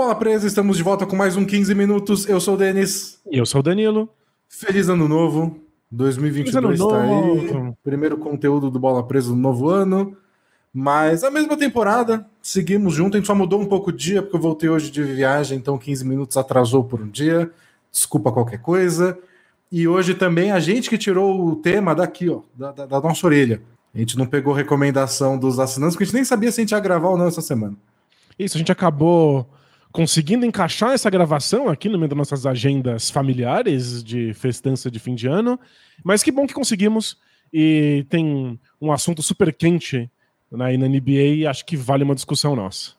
Bola Presa? Estamos de volta com mais um 15 minutos. Eu sou o Denis. E eu sou o Danilo. Feliz ano novo. 2022 está aí. Primeiro conteúdo do Bola Presa no novo ano. Mas a mesma temporada, seguimos junto. A gente só mudou um pouco o dia, porque eu voltei hoje de viagem, então 15 minutos atrasou por um dia. Desculpa qualquer coisa. E hoje também a gente que tirou o tema daqui, ó, da, da, da nossa orelha. A gente não pegou recomendação dos assinantes, porque a gente nem sabia se a gente ia gravar ou não essa semana. Isso, a gente acabou conseguindo encaixar essa gravação aqui no meio das nossas agendas familiares de festança de fim de ano. Mas que bom que conseguimos. E tem um assunto super quente né, na NBA e acho que vale uma discussão nossa.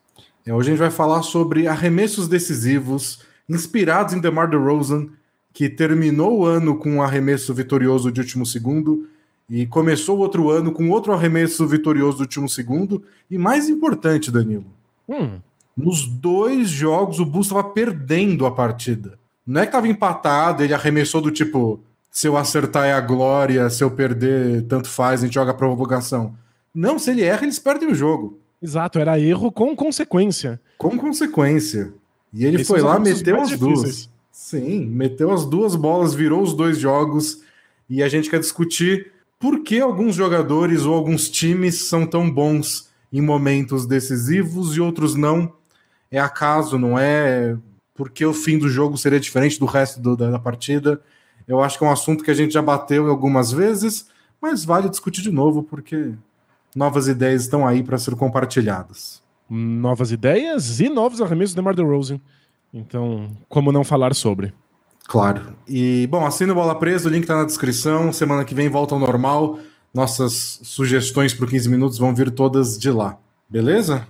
É, hoje a gente vai falar sobre arremessos decisivos inspirados em DeMar DeRozan, que terminou o ano com um arremesso vitorioso de último segundo e começou o outro ano com outro arremesso vitorioso do último segundo. E mais importante, Danilo, hum. Nos dois jogos o Bulls estava perdendo a partida. Não é que estava empatado, ele arremessou do tipo: se eu acertar é a glória, se eu perder, tanto faz, a gente joga a provocação. Não, se ele erra, eles perdem o jogo. Exato, era erro com consequência. Com consequência. E ele Esses foi lá, meteu as difíceis. duas. Sim, meteu as duas bolas, virou os dois jogos. E a gente quer discutir por que alguns jogadores ou alguns times são tão bons em momentos decisivos e outros não. É acaso, não é? Porque o fim do jogo seria diferente do resto do, da, da partida. Eu acho que é um assunto que a gente já bateu algumas vezes, mas vale discutir de novo, porque novas ideias estão aí para ser compartilhadas. Novas ideias e novos arremessos de DeMar DeRozan. Então, como não falar sobre? Claro. E, bom, assina o Bola Presa, o link tá na descrição. Semana que vem volta ao normal. Nossas sugestões para 15 minutos vão vir todas de lá. Beleza?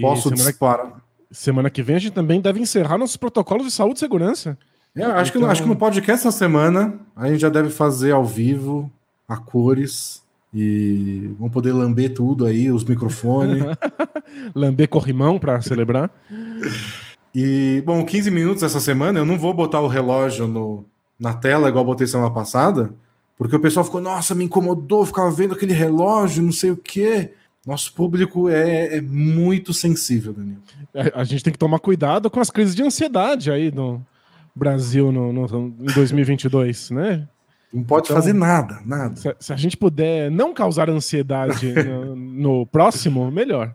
Posso semana disparar. Semana que vem a gente também deve encerrar nossos protocolos de saúde e segurança. É, acho, então... que, acho que no podcast essa semana a gente já deve fazer ao vivo, a cores. E vão poder lamber tudo aí, os microfones. lamber corrimão para celebrar. E, bom, 15 minutos essa semana, eu não vou botar o relógio no, na tela, igual botei semana passada, porque o pessoal ficou, nossa, me incomodou, ficava vendo aquele relógio, não sei o quê. Nosso público é, é muito sensível, Daniel. É, a gente tem que tomar cuidado com as crises de ansiedade aí no Brasil no, no em 2022, né? Não pode então, fazer nada, nada. Se, se, a gente puder não causar ansiedade no, no próximo, melhor.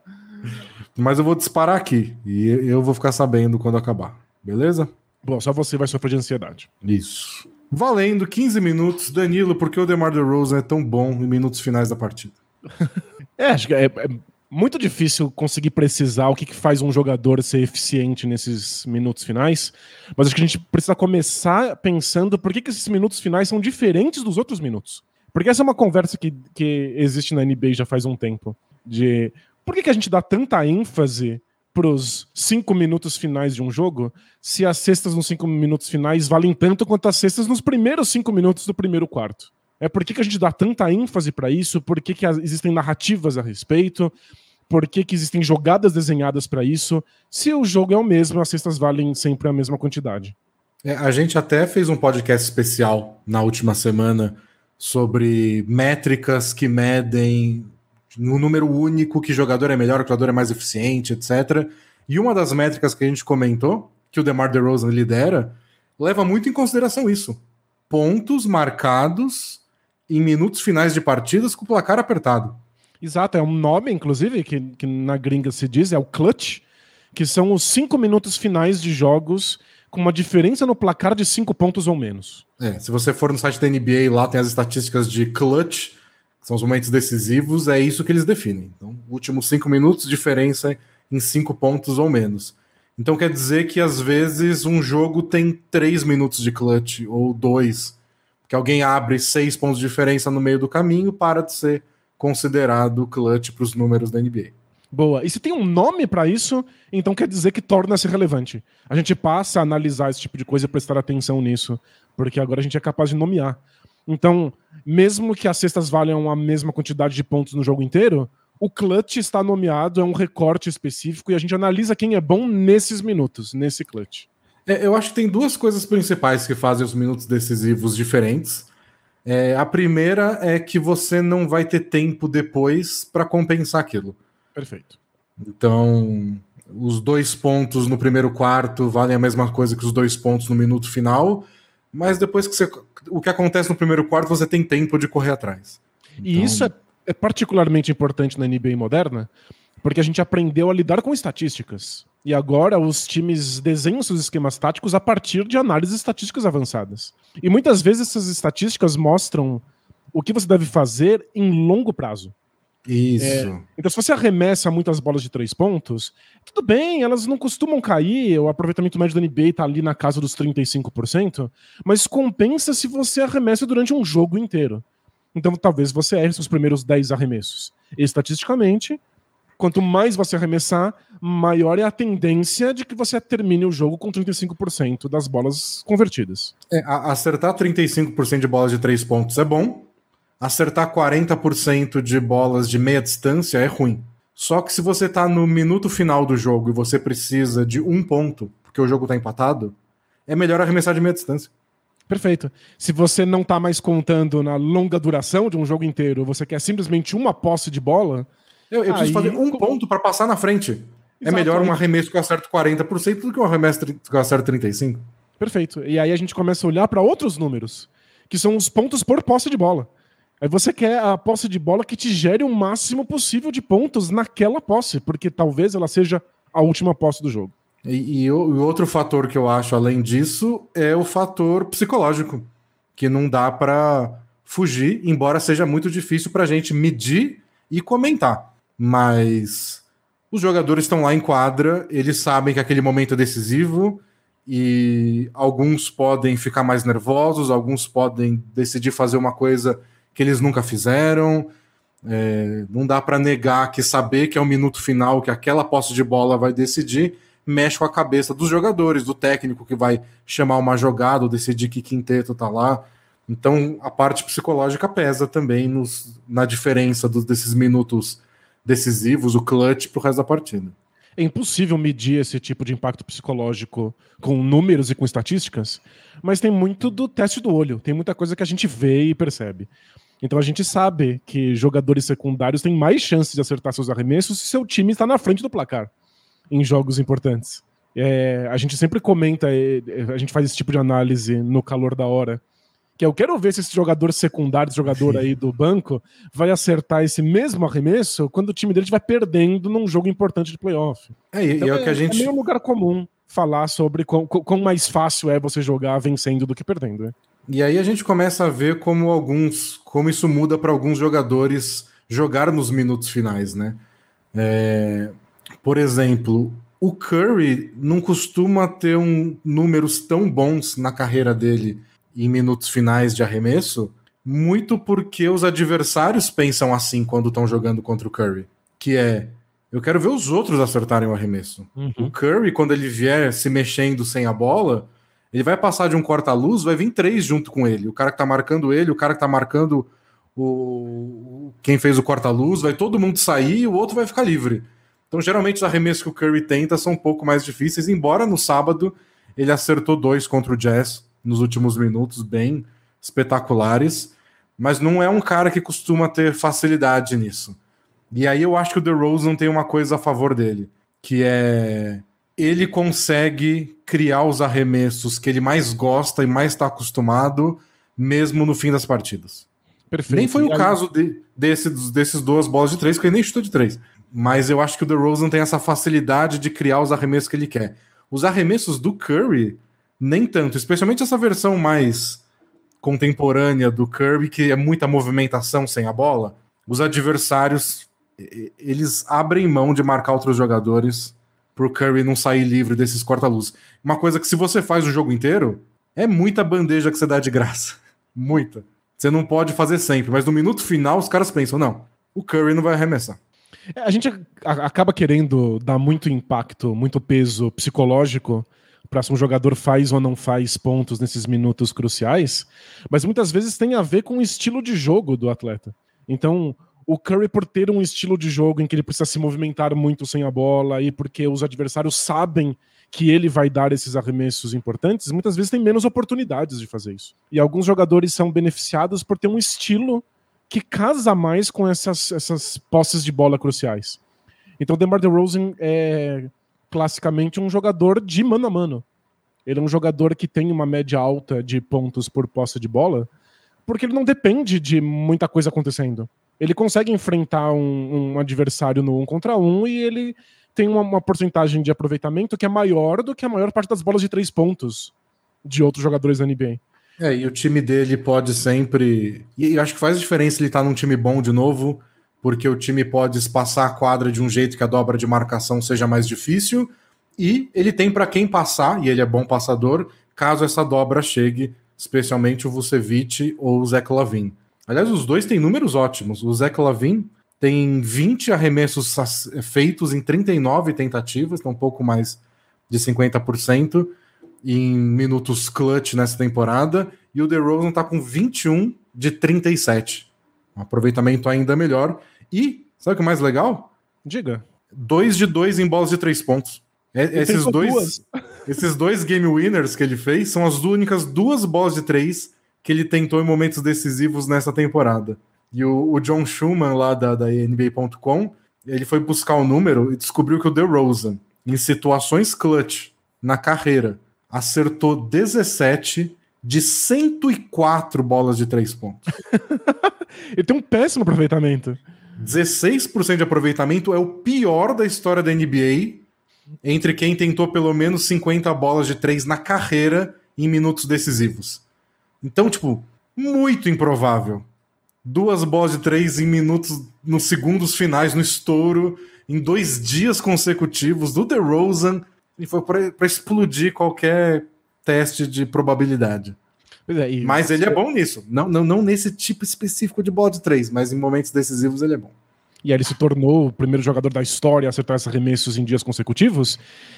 Mas eu vou disparar aqui e eu vou ficar sabendo quando acabar. Beleza? Bom, só você vai sofrer de ansiedade. Isso. Valendo 15 minutos. Danilo, por que o DeMar DeRozan é tão bom em minutos finais da partida? é, acho que é, é, muito difícil conseguir precisar o que, que faz um jogador ser eficiente nesses minutos finais. Mas acho que a gente precisa começar pensando por que, que esses minutos finais são diferentes dos outros minutos. Porque essa é uma conversa que, que existe na NBA já faz um tempo. De por que, que a gente dá tanta ênfase para os cinco minutos finais de um jogo se as cestas nos cinco minutos finais valem tanto quanto as cestas nos primeiros cinco minutos do primeiro quarto? É por que, que a gente dá tanta ênfase para isso? Por que, que existem narrativas a respeito? Por que, que existem jogadas desenhadas para isso? Se o jogo é o mesmo, as cestas valem sempre a mesma quantidade. É, a gente até fez um podcast especial na última semana sobre métricas que medem no número único que jogador é melhor, que jogador é mais eficiente, etc. E uma das métricas que a gente comentou, que o DeMar DeRozan lidera, leva muito em consideração isso. Pontos marcados em minutos finais de partidas com o placar apertado. Exato, é um nome, inclusive, que, que na gringa se diz, é o clutch, que são os cinco minutos finais de jogos com uma diferença no placar de cinco pontos ou menos. É, se você for no site da NBA, lá tem as estatísticas de clutch, são os momentos decisivos, é isso que eles definem. Então, últimos cinco minutos, diferença em cinco pontos ou menos. Então quer dizer que às vezes um jogo tem três minutos de clutch ou dois, que alguém abre seis pontos de diferença no meio do caminho para de ser considerado clutch para os números da NBA. Boa. E se tem um nome para isso, então quer dizer que torna-se relevante. A gente passa a analisar esse tipo de coisa e prestar atenção nisso, porque agora a gente é capaz de nomear. Então, mesmo que as cestas valham a mesma quantidade de pontos no jogo inteiro, o clutch está nomeado, é um recorte específico e a gente analisa quem é bom nesses minutos, nesse clutch. É, eu acho que tem duas coisas principais que fazem os minutos decisivos diferentes. É, a primeira é que você não vai ter tempo depois para compensar aquilo. Perfeito. Então, os dois pontos no primeiro quarto valem a mesma coisa que os dois pontos no minuto final, mas depois que você. O que acontece no primeiro quarto, você tem tempo de correr atrás. Então... E isso é, é particularmente importante na NBA moderna, porque a gente aprendeu a lidar com estatísticas. E agora os times desenham seus esquemas táticos a partir de análises estatísticas avançadas. E muitas vezes essas estatísticas mostram o que você deve fazer em longo prazo. Isso. É, então, se você arremessa muitas bolas de três pontos, tudo bem, elas não costumam cair, o aproveitamento médio da NBA está ali na casa dos 35%, mas compensa se você arremessa durante um jogo inteiro. Então, talvez você erre seus primeiros 10 arremessos. Estatisticamente, quanto mais você arremessar, maior é a tendência de que você termine o jogo com 35% das bolas convertidas. É, acertar 35% de bolas de três pontos é bom, acertar 40% de bolas de meia distância é ruim. Só que se você tá no minuto final do jogo e você precisa de um ponto, porque o jogo tá empatado, é melhor arremessar de meia distância. Perfeito. Se você não tá mais contando na longa duração de um jogo inteiro, você quer simplesmente uma posse de bola. Eu, eu preciso fazer um ponto para passar na frente. Exato. É melhor um arremesso que eu acerto 40% do que um arremesso que eu acerto 35%. Perfeito. E aí a gente começa a olhar para outros números, que são os pontos por posse de bola. Aí você quer a posse de bola que te gere o máximo possível de pontos naquela posse, porque talvez ela seja a última posse do jogo. E, e o outro fator que eu acho além disso é o fator psicológico, que não dá para fugir, embora seja muito difícil para a gente medir e comentar. Mas os jogadores estão lá em quadra, eles sabem que aquele momento é decisivo e alguns podem ficar mais nervosos, alguns podem decidir fazer uma coisa que eles nunca fizeram. É, não dá para negar que saber que é o minuto final, que aquela posse de bola vai decidir, mexe com a cabeça dos jogadores, do técnico que vai chamar uma jogada ou decidir que quinteto tá lá. Então a parte psicológica pesa também nos, na diferença dos, desses minutos decisivos, o clutch, pro resto da partida. É impossível medir esse tipo de impacto psicológico com números e com estatísticas, mas tem muito do teste do olho, tem muita coisa que a gente vê e percebe. Então a gente sabe que jogadores secundários têm mais chances de acertar seus arremessos se seu time está na frente do placar em jogos importantes. É, a gente sempre comenta, é, é, a gente faz esse tipo de análise no calor da hora. Que eu quero ver se esse jogador secundário, esse jogador aí do banco, vai acertar esse mesmo arremesso quando o time dele estiver perdendo num jogo importante de playoff. É, então, é, o que a é, gente... é meio lugar comum falar sobre quão, quão mais fácil é você jogar vencendo do que perdendo. Né? E aí a gente começa a ver como alguns, como isso muda para alguns jogadores jogar nos minutos finais, né? É, por exemplo, o Curry não costuma ter um, números tão bons na carreira dele em minutos finais de arremesso, muito porque os adversários pensam assim quando estão jogando contra o Curry, que é eu quero ver os outros acertarem o arremesso. Uhum. O Curry, quando ele vier se mexendo sem a bola, ele vai passar de um corta-luz, vai vir três junto com ele. O cara que tá marcando ele, o cara que tá marcando o quem fez o corta-luz, vai todo mundo sair e o outro vai ficar livre. Então, geralmente, os arremessos que o Curry tenta são um pouco mais difíceis, embora no sábado ele acertou dois contra o Jazz nos últimos minutos, bem espetaculares, mas não é um cara que costuma ter facilidade nisso. E aí eu acho que o DeRozan tem uma coisa a favor dele, que é ele consegue criar os arremessos que ele mais gosta e mais está acostumado, mesmo no fim das partidas. Perfeito. Nem foi o caso de, desses, desses duas bolas de três, porque ele nem chutou de três. Mas eu acho que o DeRozan tem essa facilidade de criar os arremessos que ele quer. Os arremessos do Curry, nem tanto. Especialmente essa versão mais contemporânea do Curry, que é muita movimentação sem a bola. Os adversários, eles abrem mão de marcar outros jogadores pro Curry não sair livre desses corta-luz. Uma coisa que se você faz o jogo inteiro, é muita bandeja que você dá de graça. Muita. Você não pode fazer sempre, mas no minuto final os caras pensam, não, o Curry não vai arremessar. É, a gente acaba querendo dar muito impacto, muito peso psicológico para se um jogador faz ou não faz pontos nesses minutos cruciais, mas muitas vezes tem a ver com o estilo de jogo do atleta. Então, o Curry, por ter um estilo de jogo em que ele precisa se movimentar muito sem a bola e porque os adversários sabem que ele vai dar esses arremessos importantes, muitas vezes tem menos oportunidades de fazer isso. E alguns jogadores são beneficiados por ter um estilo que casa mais com essas, essas posses de bola cruciais. Então, o DeMar DeRozan é classicamente um jogador de mano a mano. Ele é um jogador que tem uma média alta de pontos por posse de bola, porque ele não depende de muita coisa acontecendo. Ele consegue enfrentar um, um adversário no um contra um e ele tem uma, uma porcentagem de aproveitamento que é maior do que a maior parte das bolas de três pontos de outros jogadores da NBA. É, e o time dele pode sempre. E acho que faz diferença ele estar tá num time bom de novo, porque o time pode espaçar a quadra de um jeito que a dobra de marcação seja mais difícil, e ele tem para quem passar, e ele é bom passador, caso essa dobra chegue, especialmente o Vucevic ou o Zach Lavin. Aliás, os dois têm números ótimos. O Zach Lavin tem 20 arremessos feitos em 39 tentativas, então um pouco mais de 50% em minutos clutch nessa temporada, e o DeRozan está com 21 de 37. Um aproveitamento ainda melhor. E, sabe o que é mais legal? Diga. 2 de 2 em bolas de 3 pontos. É, esses dois, esses dois game winners que ele fez são as únicas duas bolas de três que ele tentou em momentos decisivos nessa temporada. E o, o John Schumann, lá da, da NBA.com, ele foi buscar o número e descobriu que o DeRozan, em situações clutch na carreira, acertou 17 de 104 bolas de três pontos. ele tem um péssimo aproveitamento. 16% de aproveitamento é o pior da história da NBA entre quem tentou pelo menos 50 bolas de três na carreira em minutos decisivos. Então, tipo, muito improvável. Duas bolas de três em minutos, nos segundos finais, no estouro, em dois dias consecutivos do DeRozan, e foi para explodir qualquer teste de probabilidade. É, mas ele é bom nisso. Não, não, não nesse tipo específico de bola de três, mas em momentos decisivos ele é bom e aí ele se tornou o primeiro jogador da história a acertar esses arremessos em dias consecutivos.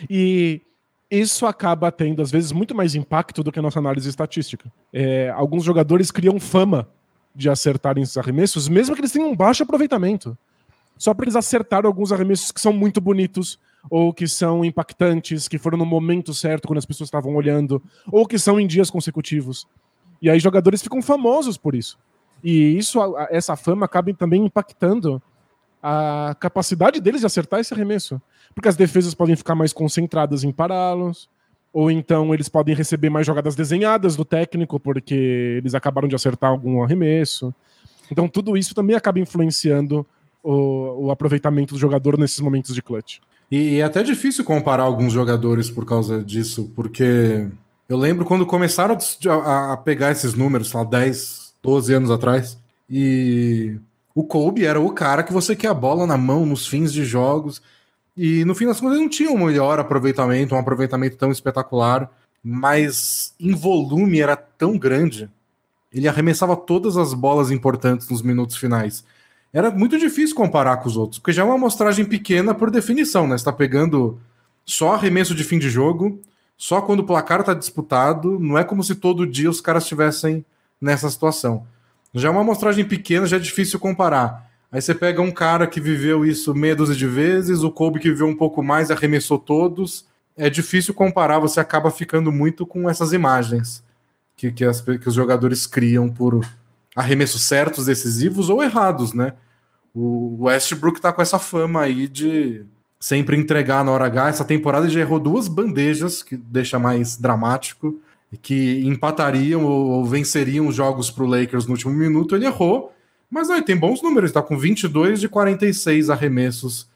E isso acaba tendo, às vezes, muito mais impacto do que a nossa análise estatística. É, alguns jogadores criam fama de acertarem esses arremessos, mesmo que eles tenham um baixo aproveitamento. Só para eles acertarem alguns arremessos que são muito bonitos, ou que são impactantes, que foram no momento certo, quando as pessoas estavam olhando, ou que são em dias consecutivos. E aí jogadores ficam famosos por isso. E isso, essa fama acaba também impactando a capacidade deles de acertar esse arremesso. Porque as defesas podem ficar mais concentradas em pará-los, ou então eles podem receber mais jogadas desenhadas do técnico, porque eles acabaram de acertar algum arremesso. Então tudo isso também acaba influenciando o, o aproveitamento do jogador nesses momentos de clutch. E é até difícil comparar alguns jogadores por causa disso, porque eu lembro quando começaram a, a pegar esses números, lá 10, 12 anos atrás, e o Kobe era o cara que você quer a bola na mão nos fins de jogos. E no fim das contas não tinha um melhor aproveitamento, um aproveitamento tão espetacular, mas em volume era tão grande. Ele arremessava todas as bolas importantes nos minutos finais. Era muito difícil comparar com os outros, porque já é uma amostragem pequena por definição, né? Você tá pegando só arremesso de fim de jogo, só quando o placar está disputado, não é como se todo dia os caras estivessem nessa situação. Já é uma amostragem pequena, já é difícil comparar. Aí você pega um cara que viveu isso meia dúzia de vezes, o Kobe que viveu um pouco mais, arremessou todos. É difícil comparar, você acaba ficando muito com essas imagens que, que, as, que os jogadores criam por arremessos certos, decisivos ou errados, né? O Westbrook tá com essa fama aí de sempre entregar na hora H. Essa temporada já errou duas bandejas, que deixa mais dramático que empatariam ou, venceriam os jogos para o Lakers no último minuto, ele errou. Mas aí tem bons números, está com 22 de 46 arremessos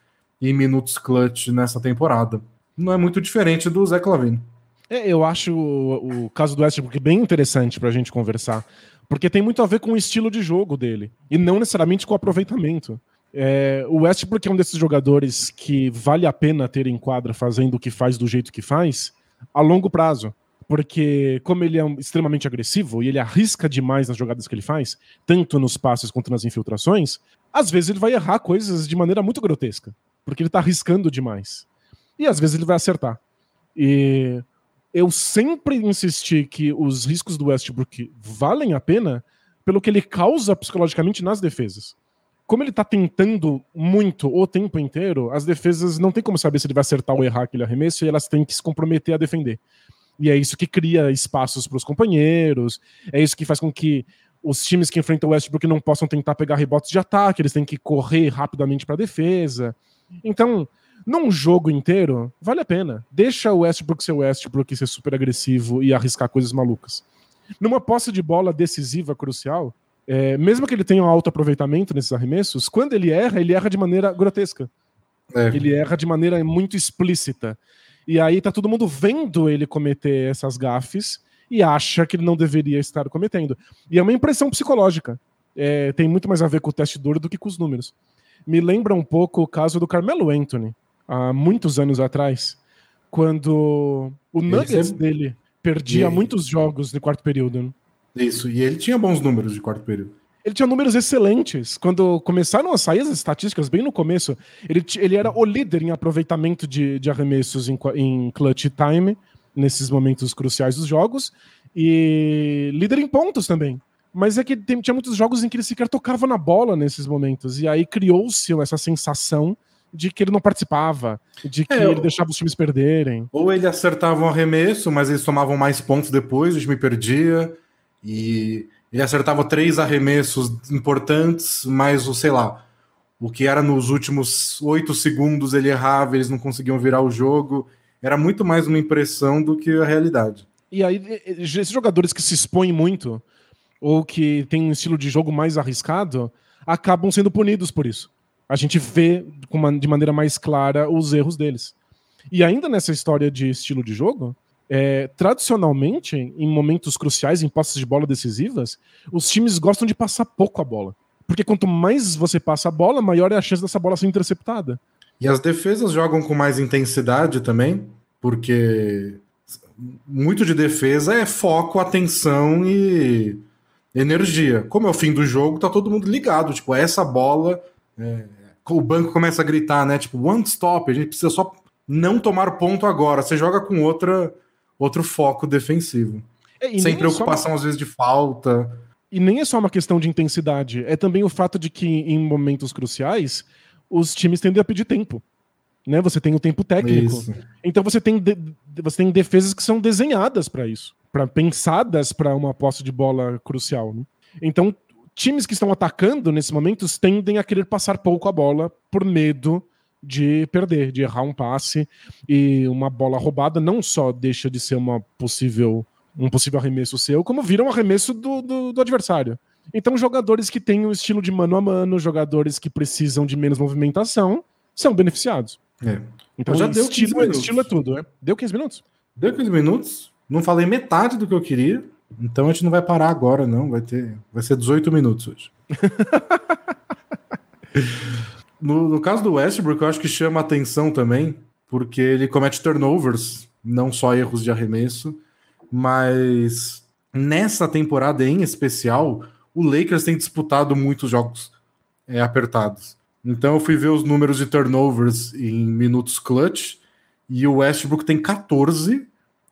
em minutos clutch nessa temporada. Não é muito diferente do Zé Clavino. É, eu acho o, o, caso do Westbrook bem interessante para a gente conversar, porque tem muito a ver com o estilo de jogo dele e não necessariamente com o aproveitamento. É, o Westbrook é um desses jogadores que vale a pena ter em quadra fazendo o que faz do jeito que faz a longo prazo porque como ele é extremamente agressivo e ele arrisca demais nas jogadas que ele faz, tanto nos passes quanto nas infiltrações, às vezes ele vai errar coisas de maneira muito grotesca, porque ele está arriscando demais. E às vezes ele vai acertar. E eu sempre insisti que os riscos do Westbrook valem a pena pelo que ele causa psicologicamente nas defesas. Como ele está tentando muito o tempo inteiro, as defesas não tem como saber se ele vai acertar ou errar aquele arremesso e elas têm que se comprometer a defender. E é isso que cria espaços para os companheiros, é isso que faz com que os times que enfrentam o Westbrook não possam tentar pegar rebotes de ataque, eles têm que correr rapidamente para a defesa. Então, Num jogo inteiro, vale a pena. Deixa o Westbrook ser o Westbrook ser super agressivo e arriscar coisas malucas. Numa posse de bola decisiva, crucial, é, mesmo que ele tenha um alto aproveitamento nesses arremessos, quando ele erra, ele erra de maneira grotesca. É. Ele erra de maneira muito explícita. E aí tá todo mundo vendo ele cometer essas gafes e acha que ele não deveria estar cometendo. E é uma impressão psicológica. É, tem muito mais a ver com o teste duro do que com os números. Me lembra um pouco o caso do Carmelo Anthony, há muitos anos atrás, quando o Nuggets sempre... dele perdia muitos jogos no quarto período. Né? Isso, e ele tinha bons números de quarto período. Ele tinha números excelentes. Quando começaram a sair as estatísticas, bem no começo, ele, ele era o líder em aproveitamento de, de arremessos em, em clutch time, nesses momentos cruciais dos jogos, e líder em pontos também. Mas é que tem, tinha muitos jogos em que ele sequer tocava na bola nesses momentos, e aí criou-se essa sensação de que ele não participava, de que é, ele deixava os times perderem. Ou ele acertava um arremesso, mas eles tomavam mais pontos depois, o time perdia, e ele acertava três arremessos importantes, mas o, sei lá, o que era nos últimos oito segundos ele errava, eles não conseguiam virar o jogo. Era muito mais uma impressão do que a realidade. E aí, esses jogadores que se expõem muito, ou que têm um estilo de jogo mais arriscado, acabam sendo punidos por isso. A gente vê de maneira mais clara os erros deles. E ainda nessa história de estilo de jogo, é, tradicionalmente, em momentos cruciais, em posses de bola decisivas, os times gostam de passar pouco a bola. Porque quanto mais você passa a bola, maior é a chance dessa bola ser interceptada. E as defesas jogam com mais intensidade também, porque muito de defesa é foco, atenção e energia. Como é o fim do jogo, tá todo mundo ligado. Tipo, essa bola. É... o banco começa a gritar, né? Tipo, one stop, a gente precisa só não tomar ponto agora. Você joga com outra outro foco defensivo. É, Sem é preocupação, uma... às vezes, de falta. E nem é só uma questão de intensidade, é também o fato de que, em momentos cruciais, os times tendem a pedir tempo. Né? Você tem o tempo técnico. Isso. Então você tem, de... você tem defesas que são desenhadas para isso, para pensadas para uma posse de bola crucial. Né? Então, times que estão atacando nesses momentos tendem a querer passar pouco a bola por medo de perder, de errar um passe e uma bola roubada não só deixa de ser uma possível um possível arremesso seu, como vira um arremesso do, do, do adversário. Então, jogadores que têm o estilo de mano a mano, jogadores que precisam de menos movimentação, são beneficiados. É. Então, já deu estilo, estilo é tudo, né? Deu 15 minutos? Deu 15 minutos. Não falei metade do que eu queria. Então a gente não vai parar agora, não. Vai ter. Vai ser 18 minutos hoje. No, no caso do Westbrook, eu acho que chama atenção também, porque ele comete turnovers, não só erros de arremesso, mas nessa temporada em especial, o Lakers tem disputado muitos jogos é, apertados. Então eu fui ver os números de turnovers em minutos clutch, e o Westbrook tem 14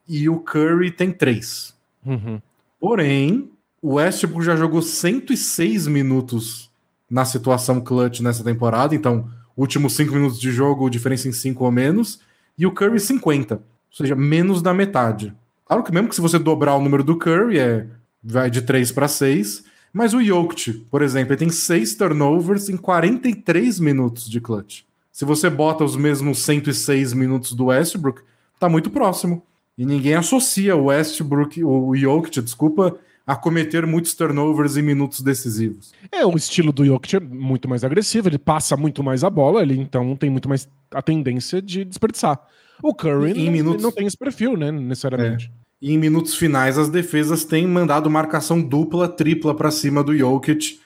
e o Curry tem 3. Uhum. Porém, o Westbrook já jogou 106 minutos na situação clutch nessa temporada, então últimos 5 minutos de jogo, diferença em 5 ou menos, e o Curry 50, ou seja, menos da metade. Claro que mesmo que se você dobrar o número do Curry, é, vai de 3 para 6, mas o Jokic, por exemplo, ele tem 6 turnovers em 43 minutos de clutch. Se você bota os mesmos 106 minutos do Westbrook, tá muito próximo. E ninguém associa o Westbrook, o Jokic, desculpa, a cometer muitos turnovers em minutos decisivos. É o estilo do Jokic é muito mais agressivo, ele passa muito mais a bola, ele então tem muito mais a tendência de desperdiçar. O Curry não, minutos... não, tem esse perfil, né, necessariamente. É. E em minutos finais as defesas têm mandado marcação dupla, tripla para cima do Jokic,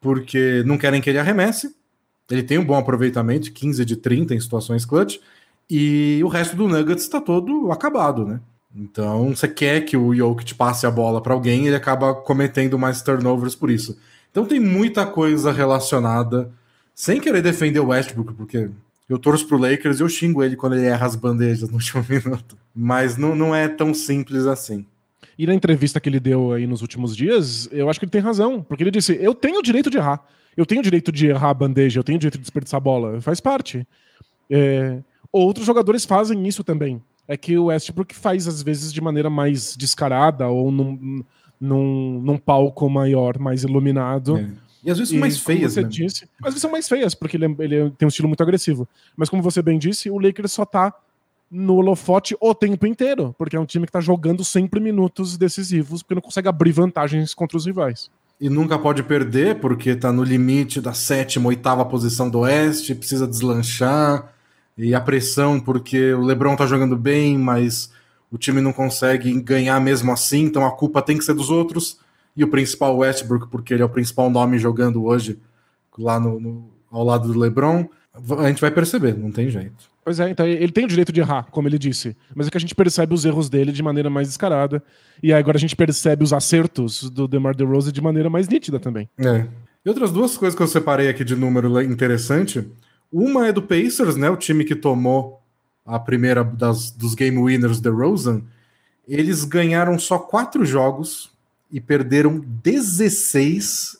porque não querem que ele arremesse. Ele tem um bom aproveitamento, 15 de 30 em situações clutch, e o resto do Nuggets está todo acabado, né? Então, você quer que o Jokic passe a bola para alguém, ele acaba cometendo mais turnovers por isso. Então, tem muita coisa relacionada, sem querer defender o Westbrook, porque eu torço pro Lakers e eu xingo ele quando ele erra as bandejas no último minuto. Mas não, não é tão simples assim. E na entrevista que ele deu aí nos últimos dias, eu acho que ele tem razão, porque ele disse: Eu tenho o direito de errar. Eu tenho o direito de errar a bandeja, eu tenho o direito de desperdiçar a bola. Faz parte. É... Outros jogadores fazem isso também é que o Westbrook faz às vezes de maneira mais descarada ou num, num, num palco maior, mais iluminado. É. E às vezes são mais feias, você disse, às vezes são mais feias, porque ele, é, ele tem um estilo muito agressivo. Mas como você bem disse, o Lakers só tá no holofote o tempo inteiro, porque é um time que tá jogando sempre minutos decisivos, porque não consegue abrir vantagens contra os rivais. E nunca pode perder, porque tá no limite da sétima, oitava posição do Oeste, precisa deslanchar. E a pressão, porque o Lebron tá jogando bem, mas o time não consegue ganhar mesmo assim, então a culpa tem que ser dos outros. E o principal Westbrook, porque ele é o principal nome jogando hoje lá no, no ao lado do LeBron, a gente vai perceber, não tem jeito. Pois é, então ele tem o direito de errar, como ele disse. Mas é que a gente percebe os erros dele de maneira mais descarada. E agora a gente percebe os acertos do DeMar DeRozan de maneira mais nítida também. É. E outras duas coisas que eu separei aqui de número interessante. Uma é do Pacers, né? O time que tomou a primeira das, dos game winners DeRozan. Eles ganharam só quatro jogos e perderam 16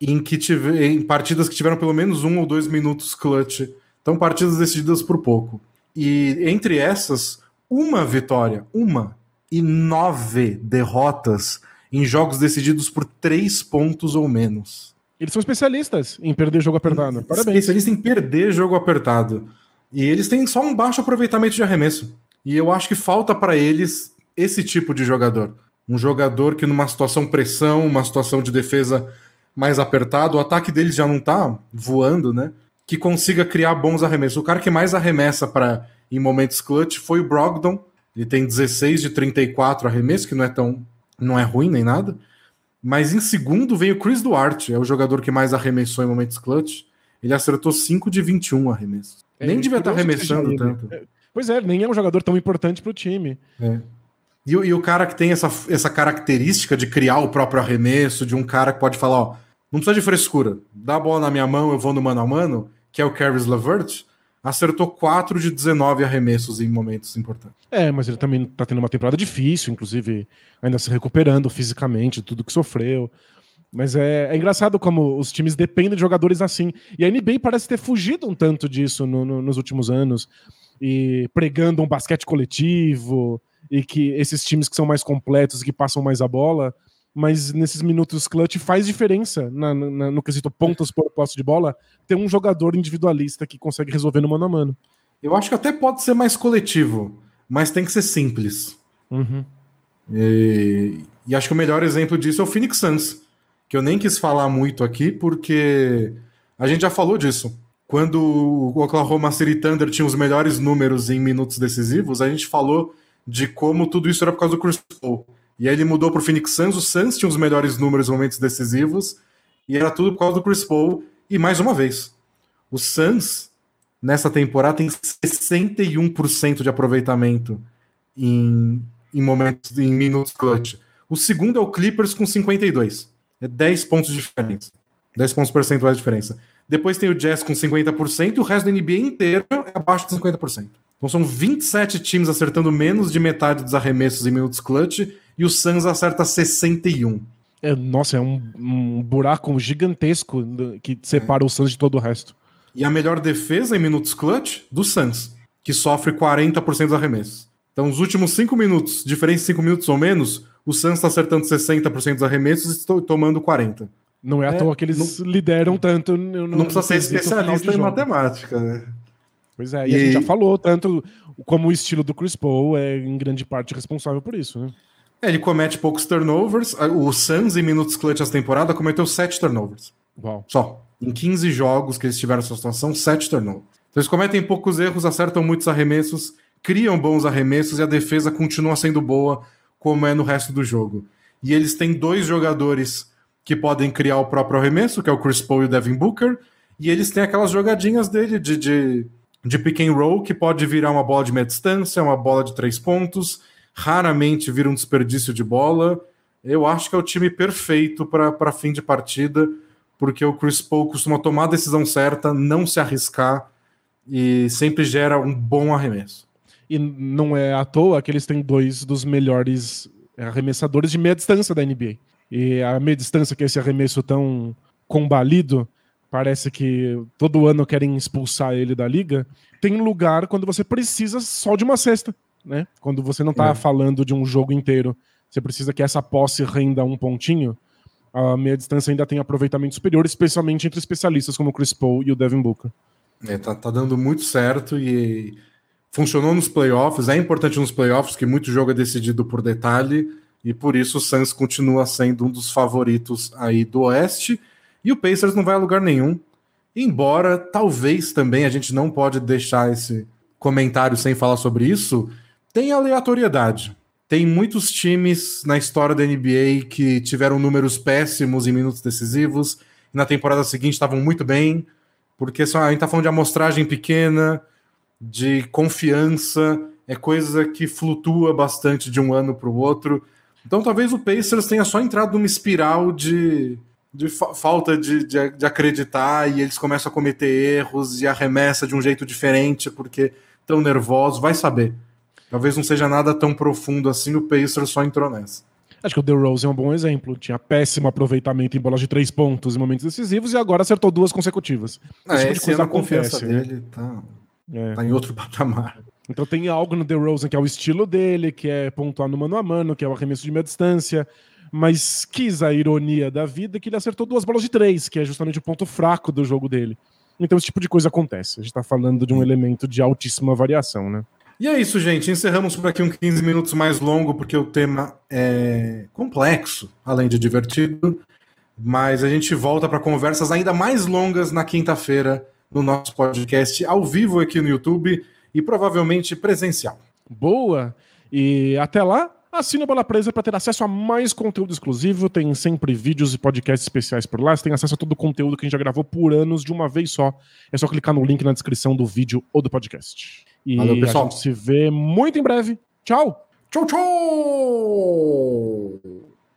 em, que tive, em partidas que tiveram pelo menos um ou dois minutos clutch então, partidas decididas por pouco. E entre essas, uma vitória, uma, e nove derrotas em jogos decididos por três pontos ou menos. Eles são especialistas em perder jogo apertado. Parabéns. Especialistas em perder jogo apertado. E eles têm só um baixo aproveitamento de arremesso. E eu acho que falta para eles esse tipo de jogador. Um jogador que, numa situação pressão, uma situação de defesa mais apertado, o ataque deles já não tá voando, né? que consiga criar bons arremessos. O cara que mais arremessa para em momentos clutch foi o Brogdon. Ele tem 16 de 34 arremessos, que não é tão não é ruim nem nada. Mas em segundo vem o Chris Duarte, é o jogador que mais arremessou em momentos clutch. Ele acertou 5 de 21 arremessos. É, nem devia estar arremessando tanto. É, pois é, nem é um jogador tão importante para o time. É. E, e, o cara que tem essa, essa característica de criar o próprio arremesso, de um cara que pode falar, ó, não precisa de frescura, dá a bola na minha mão, eu vou no mano a mano que é o Caris LeVert, acertou 4 de 19 arremessos em momentos importantes. É, mas ele também tá tendo uma temporada difícil, inclusive ainda se recuperando fisicamente, tudo que sofreu. Mas é, é, engraçado como os times dependem de jogadores assim. E a NBA parece ter fugido um tanto disso no, no, nos últimos anos. E pregando um basquete coletivo, e que esses times que são mais completos que passam mais a bola mas nesses minutos clutch faz diferença na, na, no quesito pontos por posse de bola ter um jogador individualista que consegue resolver no mano a mano. Eu acho que até pode ser mais coletivo, mas tem que ser simples. Uhum. E, e, acho que o melhor exemplo disso é o Phoenix Suns, que eu nem quis falar muito aqui, porque a gente já falou disso. Quando o Oklahoma City Thunder tinha os melhores números em minutos decisivos, a gente falou de como tudo isso era por causa do Chris Paul. E aí ele mudou para o Phoenix Suns. O Suns tinha os melhores números em momentos decisivos. E era tudo por causa do Chris Paul. E mais uma vez, o Suns, nessa temporada, tem 61% de aproveitamento em, em momentos, em minutos clutch. O segundo é o Clippers com 52. É 10 pontos de diferença. 10 pontos percentuais de diferença. Depois tem o Jazz com 50% e o resto da NBA inteiro é abaixo de 50%. Então são 27 times acertando menos de metade dos arremessos em minutos clutch e o Suns acerta 61. É, nossa, é um, um buraco gigantesco que separa é. o Suns de todo o resto. E a melhor defesa em minutos clutch do Suns, que sofre 40% dos arremessos. Então, os últimos 5 minutos, diferença de 5 minutos ou menos, o Suns está acertando 60% dos arremessos e tomando 40%. Não é, é à toa que eles não, lideram tanto. No, não precisa ser especialista em matemática, né? Pois é, e, e, a gente já falou tanto como o estilo do Chris Paul é em grande parte responsável por isso, né? É, ele comete poucos turnovers. O Suns, em minutos clutch essa temporada, cometeu 7 turnovers. Uau. Só. Em 15 jogos que eles tiveram essa situação, 7 turnovers. Então eles cometem poucos erros, acertam muitos arremessos, criam bons arremessos e a defesa continua sendo boa, como é no resto do jogo. E eles têm dois jogadores que podem criar o próprio arremesso, que é o Chris Paul e o Devin Booker, e eles têm aquelas jogadinhas dele de, de, de pick and roll, que pode virar uma bola de meia distância, uma bola de três pontos, raramente vira um desperdício de bola. Eu acho que é o time perfeito para fim de partida, porque o Chris Paul costuma tomar a decisão certa, não se arriscar e sempre gera um bom arremesso. E não é à toa que eles têm dois dos melhores arremessadores de meia distância da NBA. E a meia distância, que é esse arremesso tão combalido, parece que todo ano querem expulsar ele da liga. Tem lugar quando você precisa só de uma cesta né? Quando você não tá é. falando de um jogo inteiro, você precisa que essa posse renda um pontinho. a meia distância ainda tem aproveitamento superior, especialmente entre especialistas como o Chris Paul e o Devin Booker. É, tá, tá dando muito certo e funcionou nos playoffs. É importante nos playoffs que muito jogo é decidido por detalhe e por isso o Suns continua sendo um dos favoritos aí do Oeste e o Pacers não vai a lugar nenhum. Embora talvez também a gente não pode deixar esse comentário sem falar sobre isso, tem aleatoriedade. Tem muitos times na história da NBA que tiveram números péssimos em minutos decisivos e na temporada seguinte estavam muito bem, porque só, a gente tá falando de amostragem pequena, de confiança, é coisa que flutua bastante de um ano para o outro. Então talvez o Pacers tenha só entrado numa espiral de, de fa falta de, de, de, acreditar e eles começam a cometer erros e arremessa de um jeito diferente porque estão nervosos, vai saber. Talvez não seja nada tão profundo assim, o Pacers só entrou nessa. Acho que o DeRozan é um bom exemplo. Tinha péssimo aproveitamento em bolas de três pontos em momentos decisivos e agora acertou duas consecutivas. É, esse tipo de coisa a confiança né? dele tá, é. tá em outro patamar. Então tem algo no DeRozan que é o estilo dele, que é pontuar no mano a mano, que é o arremesso de meia distância, mas quis a ironia da vida que ele acertou duas bolas de três, que é justamente o ponto fraco do jogo dele. Então esse tipo de coisa acontece. A gente tá falando de um elemento de altíssima variação, né? E é isso, gente. Encerramos por aqui um 15 minutos mais longo, porque o tema é complexo, além de divertido. Mas a gente volta para conversas ainda mais longas na quinta-feira no nosso podcast, ao vivo aqui no YouTube e provavelmente presencial. Boa! E até lá, assina a Bola Presa para ter acesso a mais conteúdo exclusivo. Tem sempre vídeos e podcasts especiais por lá. Você tem acesso a todo o conteúdo que a gente já gravou por anos de uma vez só. É só clicar no link na descrição do vídeo ou do podcast. E Valeu, pessoal. a gente se vê muito em breve. Tchau! Tchau, tchau!